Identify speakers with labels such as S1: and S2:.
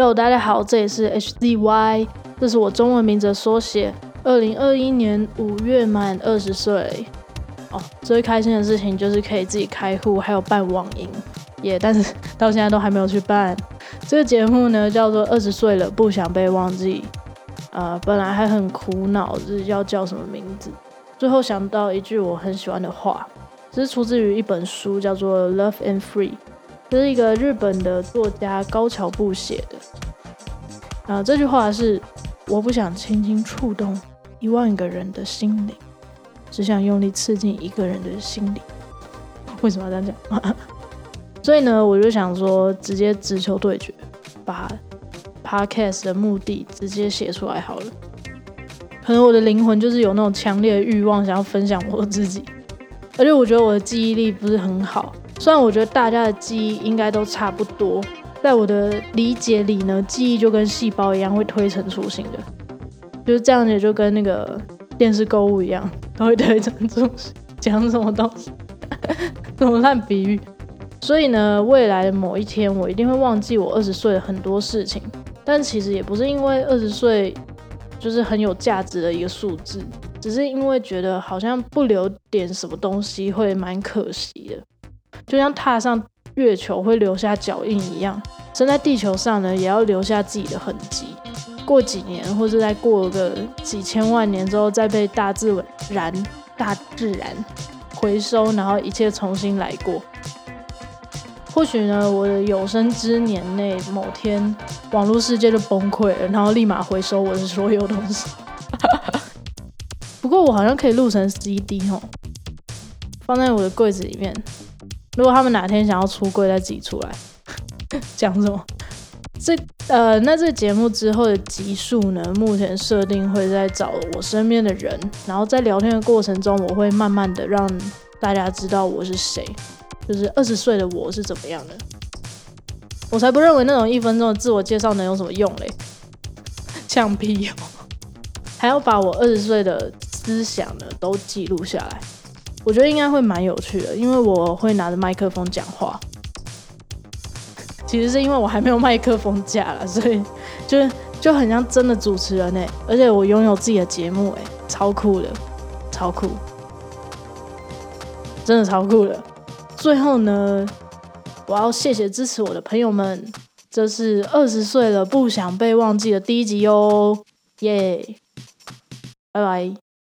S1: 哟，大家好，这里是 HZY，这是我中文名字的缩写。二零二一年五月满二十岁，哦，最开心的事情就是可以自己开户，还有办网银，耶！但是到现在都还没有去办。这个节目呢叫做二十岁了不想被忘记，呃，本来还很苦恼，是要叫什么名字，最后想到一句我很喜欢的话，这是出自于一本书，叫做《Love and Free》。这是一个日本的作家高桥布写的。啊，这句话是：我不想轻轻触动一万个人的心灵，只想用力刺进一个人的心里。为什么要这样讲？所以呢，我就想说，直接直球对决，把 podcast 的目的直接写出来好了。可能我的灵魂就是有那种强烈的欲望，想要分享我自己，而且我觉得我的记忆力不是很好。虽然我觉得大家的记忆应该都差不多，在我的理解里呢，记忆就跟细胞一样会推陈出新的，就是这样子，就跟那个电视购物一样，都会推陈出新。讲什么东西？怎么烂比喻？所以呢，未来的某一天，我一定会忘记我二十岁的很多事情。但其实也不是因为二十岁就是很有价值的一个数字，只是因为觉得好像不留点什么东西会蛮可惜的。就像踏上月球会留下脚印一样，生在地球上呢，也要留下自己的痕迹。过几年，或者再过个几千万年之后，再被大自然、大自然回收，然后一切重新来过。或许呢，我的有生之年内某天，网络世界就崩溃了，然后立马回收我的所有东西。不过我好像可以录成 CD 哦，放在我的柜子里面。如果他们哪天想要出柜，再自己出来 讲什么？这呃，那这节目之后的集数呢？目前设定会在找我身边的人，然后在聊天的过程中，我会慢慢的让大家知道我是谁，就是二十岁的我是怎么样的。我才不认为那种一分钟的自我介绍能有什么用嘞，呛屁哦！还要把我二十岁的思想呢都记录下来。我觉得应该会蛮有趣的，因为我会拿着麦克风讲话。其实是因为我还没有麦克风架了，所以就就很像真的主持人哎，而且我拥有自己的节目哎，超酷的，超酷，真的超酷的。最后呢，我要谢谢支持我的朋友们，这是二十岁了不想被忘记的第一集哟，耶，拜拜。